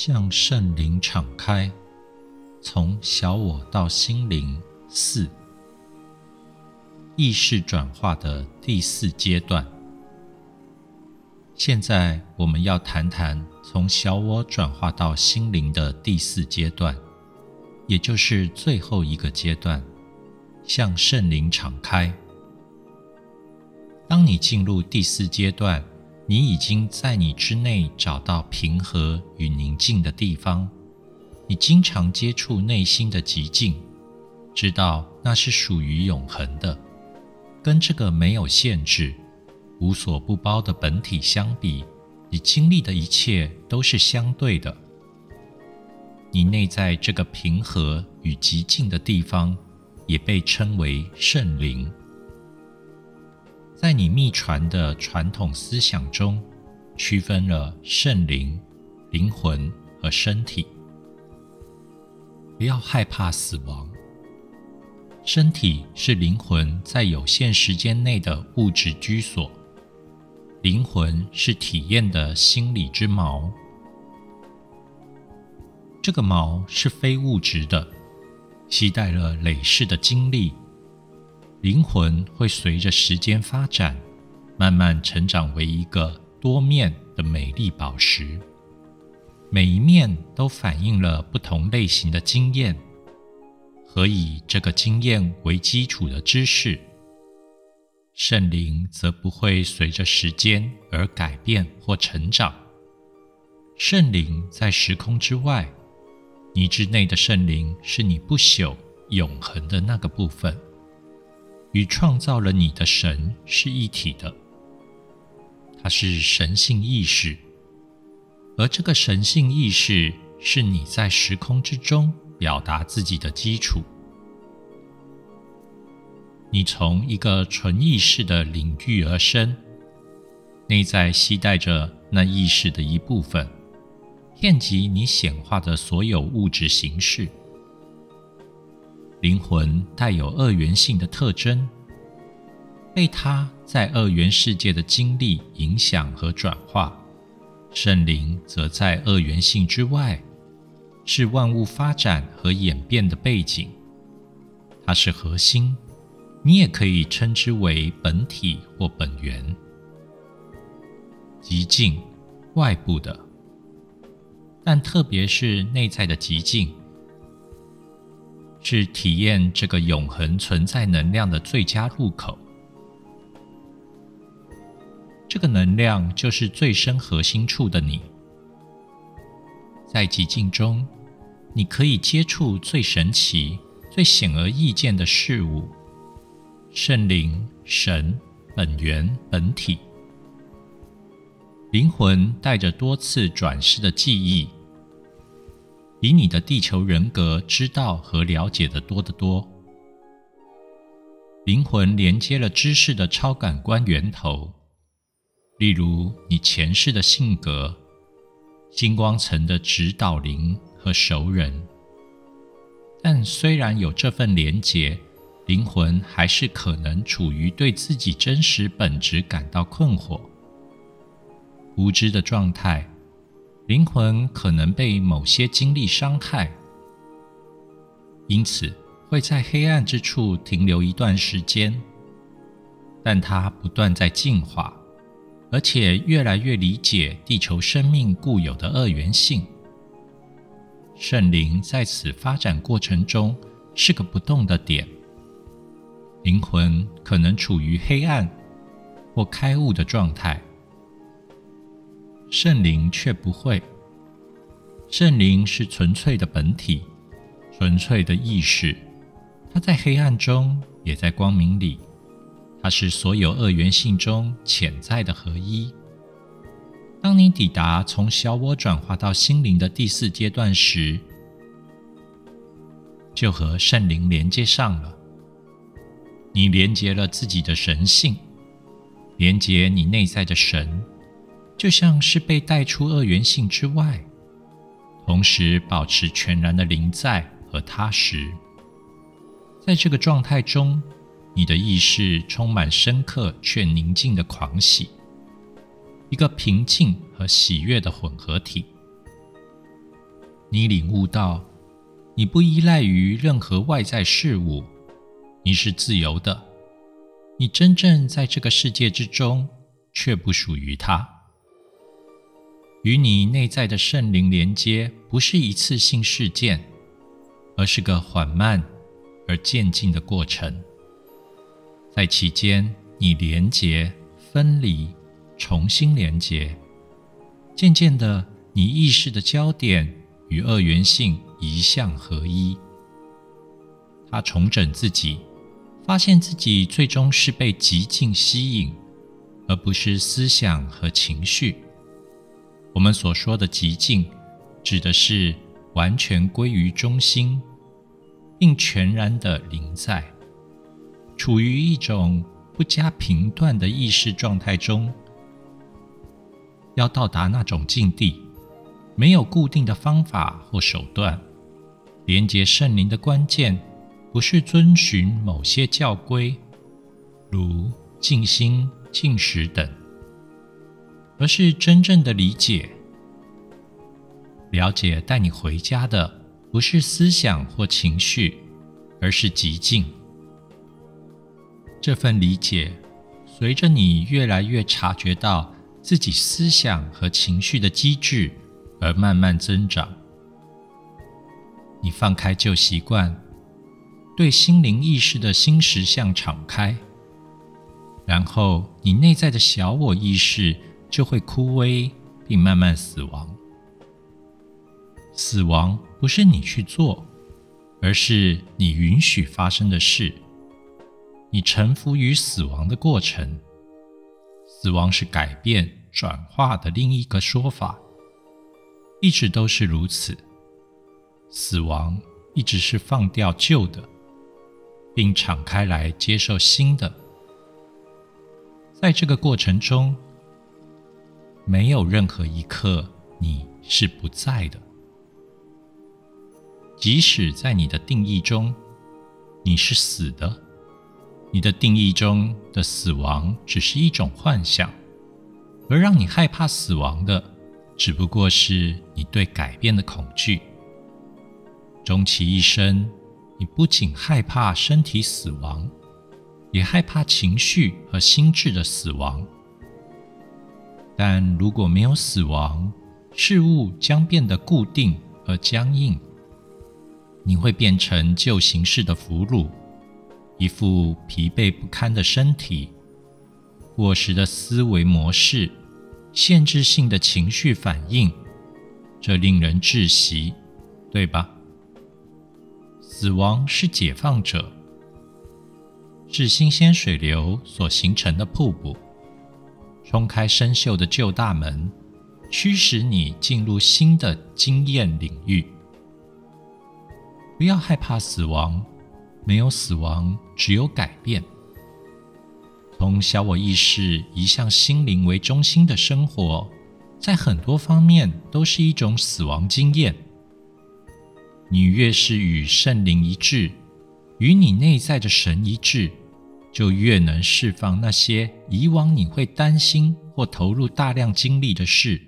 向圣灵敞开，从小我到心灵四意识转化的第四阶段。现在我们要谈谈从小我转化到心灵的第四阶段，也就是最后一个阶段——向圣灵敞开。当你进入第四阶段。你已经在你之内找到平和与宁静的地方。你经常接触内心的极静，知道那是属于永恒的。跟这个没有限制、无所不包的本体相比，你经历的一切都是相对的。你内在这个平和与极静的地方，也被称为圣灵。在你秘传的传统思想中，区分了圣灵、灵魂和身体。不要害怕死亡。身体是灵魂在有限时间内的物质居所，灵魂是体验的心理之锚。这个锚是非物质的，携带了累世的经历。灵魂会随着时间发展，慢慢成长为一个多面的美丽宝石。每一面都反映了不同类型的经验和以这个经验为基础的知识。圣灵则不会随着时间而改变或成长。圣灵在时空之外，你之内的圣灵是你不朽、永恒的那个部分。与创造了你的神是一体的，它是神性意识，而这个神性意识是你在时空之中表达自己的基础。你从一个纯意识的领域而生，内在携带着那意识的一部分，遍及你显化的所有物质形式。灵魂带有二元性的特征，被它在二元世界的经历影响和转化；圣灵则在二元性之外，是万物发展和演变的背景。它是核心，你也可以称之为本体或本源。极境，外部的，但特别是内在的极境。是体验这个永恒存在能量的最佳入口。这个能量就是最深核心处的你。在寂静中，你可以接触最神奇、最显而易见的事物：圣灵、神、本源、本体。灵魂带着多次转世的记忆。比你的地球人格知道和了解的多得多。灵魂连接了知识的超感官源头，例如你前世的性格、星光层的指导灵和熟人。但虽然有这份连结，灵魂还是可能处于对自己真实本质感到困惑、无知的状态。灵魂可能被某些经历伤害，因此会在黑暗之处停留一段时间。但它不断在进化，而且越来越理解地球生命固有的二元性。圣灵在此发展过程中是个不动的点。灵魂可能处于黑暗或开悟的状态。圣灵却不会。圣灵是纯粹的本体，纯粹的意识。它在黑暗中，也在光明里。它是所有二元性中潜在的合一。当你抵达从小我转化到心灵的第四阶段时，就和圣灵连接上了。你连接了自己的神性，连接你内在的神。就像是被带出二元性之外，同时保持全然的临在和踏实。在这个状态中，你的意识充满深刻却宁静的狂喜，一个平静和喜悦的混合体。你领悟到，你不依赖于任何外在事物，你是自由的，你真正在这个世界之中，却不属于它。与你内在的圣灵连接，不是一次性事件，而是个缓慢而渐进的过程。在其间，你连接、分离、重新连接，渐渐的，你意识的焦点与二元性一向合一。他重整自己，发现自己最终是被极境吸引，而不是思想和情绪。我们所说的极境，指的是完全归于中心，并全然的临在，处于一种不加评断的意识状态中。要到达那种境地，没有固定的方法或手段。连接圣灵的关键，不是遵循某些教规，如静心、静食等。而是真正的理解、了解，带你回家的不是思想或情绪，而是极境。这份理解，随着你越来越察觉到自己思想和情绪的机制，而慢慢增长。你放开旧习惯，对心灵意识的新实相敞开，然后你内在的小我意识。就会枯萎并慢慢死亡。死亡不是你去做，而是你允许发生的事。你臣服于死亡的过程。死亡是改变、转化的另一个说法，一直都是如此。死亡一直是放掉旧的，并敞开来接受新的。在这个过程中。没有任何一刻你是不在的，即使在你的定义中，你是死的，你的定义中的死亡只是一种幻想，而让你害怕死亡的，只不过是你对改变的恐惧。终其一生，你不仅害怕身体死亡，也害怕情绪和心智的死亡。但如果没有死亡，事物将变得固定而僵硬。你会变成旧形式的俘虏，一副疲惫不堪的身体，过时的思维模式，限制性的情绪反应，这令人窒息，对吧？死亡是解放者，是新鲜水流所形成的瀑布。冲开生锈的旧大门，驱使你进入新的经验领域。不要害怕死亡，没有死亡，只有改变。从小我意识移向心灵为中心的生活，在很多方面都是一种死亡经验。你越是与圣灵一致，与你内在的神一致。就越能释放那些以往你会担心或投入大量精力的事。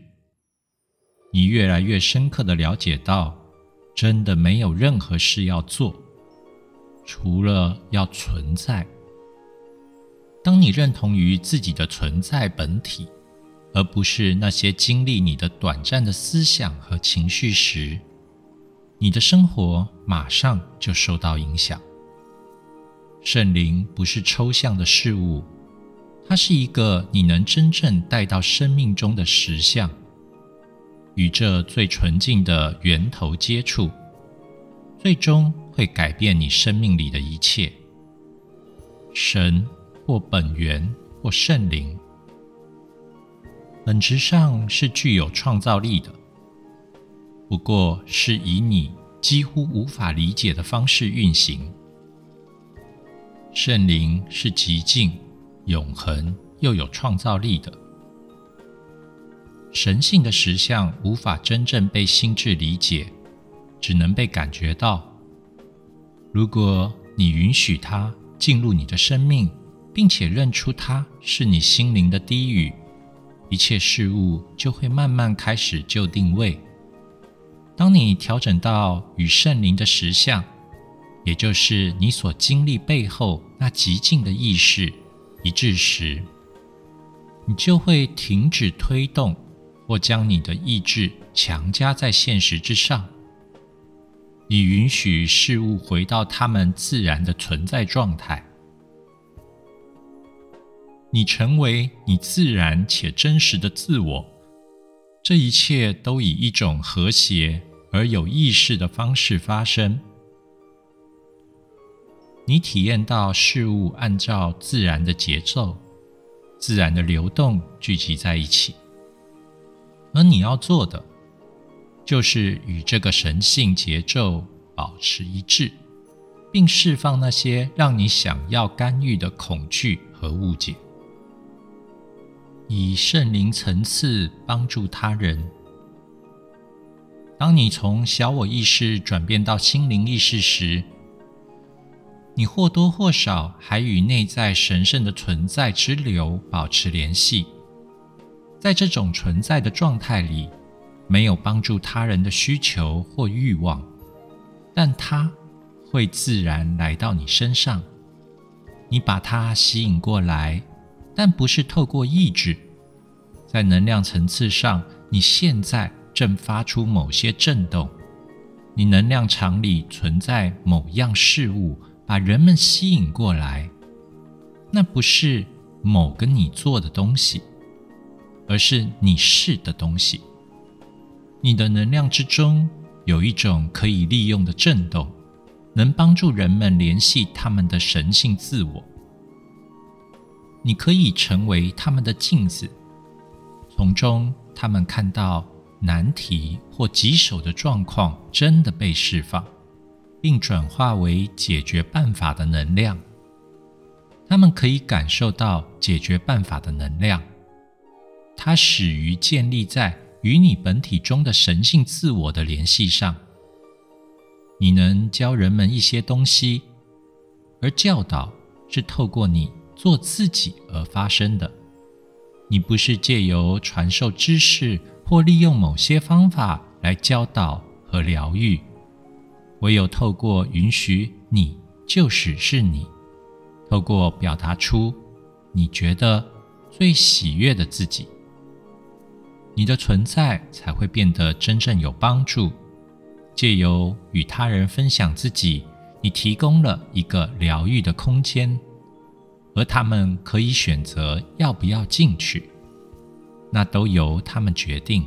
你越来越深刻的了解到，真的没有任何事要做，除了要存在。当你认同于自己的存在本体，而不是那些经历你的短暂的思想和情绪时，你的生活马上就受到影响。圣灵不是抽象的事物，它是一个你能真正带到生命中的实相，与这最纯净的源头接触，最终会改变你生命里的一切。神或本源或圣灵，本质上是具有创造力的，不过是以你几乎无法理解的方式运行。圣灵是极静、永恒又有创造力的。神性的实相无法真正被心智理解，只能被感觉到。如果你允许它进入你的生命，并且认出它是你心灵的低语，一切事物就会慢慢开始就定位。当你调整到与圣灵的实相，也就是你所经历背后那极静的意识一致时，你就会停止推动或将你的意志强加在现实之上。你允许事物回到它们自然的存在状态。你成为你自然且真实的自我，这一切都以一种和谐而有意识的方式发生。你体验到事物按照自然的节奏、自然的流动聚集在一起，而你要做的就是与这个神性节奏保持一致，并释放那些让你想要干预的恐惧和误解。以圣灵层次帮助他人。当你从小我意识转变到心灵意识时，你或多或少还与内在神圣的存在之流保持联系。在这种存在的状态里，没有帮助他人的需求或欲望，但它会自然来到你身上。你把它吸引过来。但不是透过意志，在能量层次上，你现在正发出某些震动。你能量场里存在某样事物，把人们吸引过来。那不是某个你做的东西，而是你是的东西。你的能量之中有一种可以利用的震动，能帮助人们联系他们的神性自我。你可以成为他们的镜子，从中他们看到难题或棘手的状况真的被释放，并转化为解决办法的能量。他们可以感受到解决办法的能量，它始于建立在与你本体中的神性自我的联系上。你能教人们一些东西，而教导是透过你。做自己而发生的，你不是借由传授知识或利用某些方法来教导和疗愈，唯有透过允许你就是是你，透过表达出你觉得最喜悦的自己，你的存在才会变得真正有帮助。借由与他人分享自己，你提供了一个疗愈的空间。而他们可以选择要不要进去，那都由他们决定。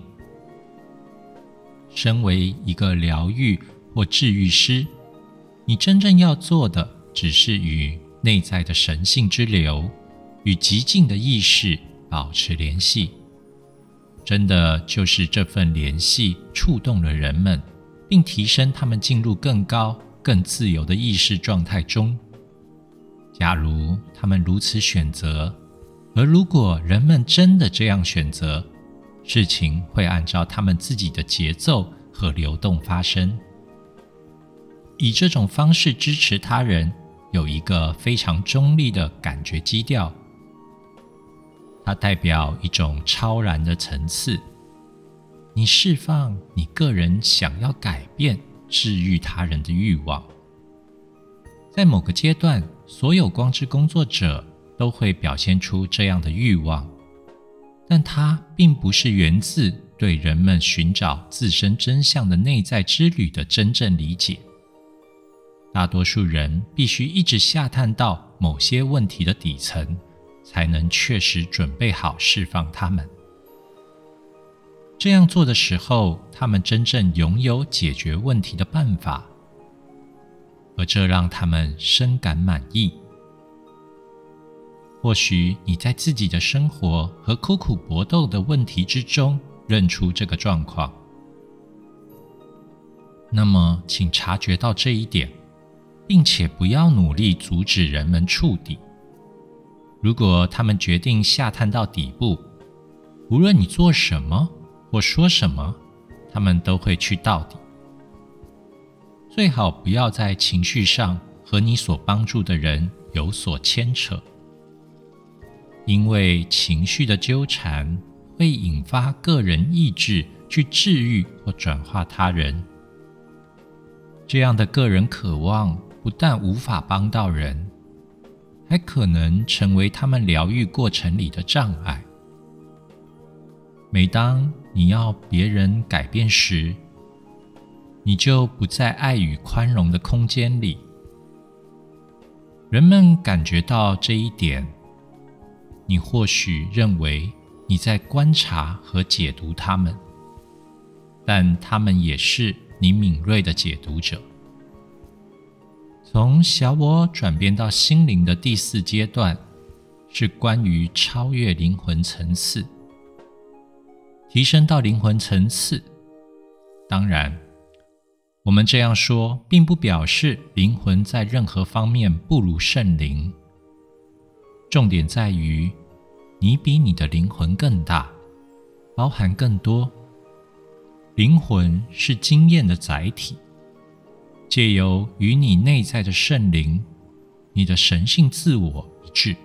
身为一个疗愈或治愈师，你真正要做的只是与内在的神性之流、与极静的意识保持联系。真的就是这份联系触动了人们，并提升他们进入更高、更自由的意识状态中。假如他们如此选择，而如果人们真的这样选择，事情会按照他们自己的节奏和流动发生。以这种方式支持他人，有一个非常中立的感觉基调，它代表一种超然的层次。你释放你个人想要改变、治愈他人的欲望，在某个阶段。所有光之工作者都会表现出这样的欲望，但它并不是源自对人们寻找自身真相的内在之旅的真正理解。大多数人必须一直下探到某些问题的底层，才能确实准备好释放他们。这样做的时候，他们真正拥有解决问题的办法。而这让他们深感满意。或许你在自己的生活和苦苦搏斗的问题之中认出这个状况，那么请察觉到这一点，并且不要努力阻止人们触底。如果他们决定下探到底部，无论你做什么或说什么，他们都会去到底。最好不要在情绪上和你所帮助的人有所牵扯，因为情绪的纠缠会引发个人意志去治愈或转化他人。这样的个人渴望不但无法帮到人，还可能成为他们疗愈过程里的障碍。每当你要别人改变时，你就不在爱与宽容的空间里。人们感觉到这一点，你或许认为你在观察和解读他们，但他们也是你敏锐的解读者。从小我转变到心灵的第四阶段，是关于超越灵魂层次。提升到灵魂层次，当然，我们这样说，并不表示灵魂在任何方面不如圣灵。重点在于，你比你的灵魂更大，包含更多。灵魂是经验的载体，借由与你内在的圣灵、你的神性自我一致，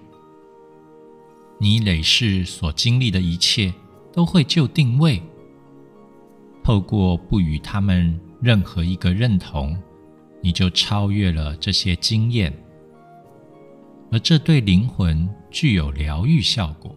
你累世所经历的一切。都会就定位，透过不与他们任何一个认同，你就超越了这些经验，而这对灵魂具有疗愈效果。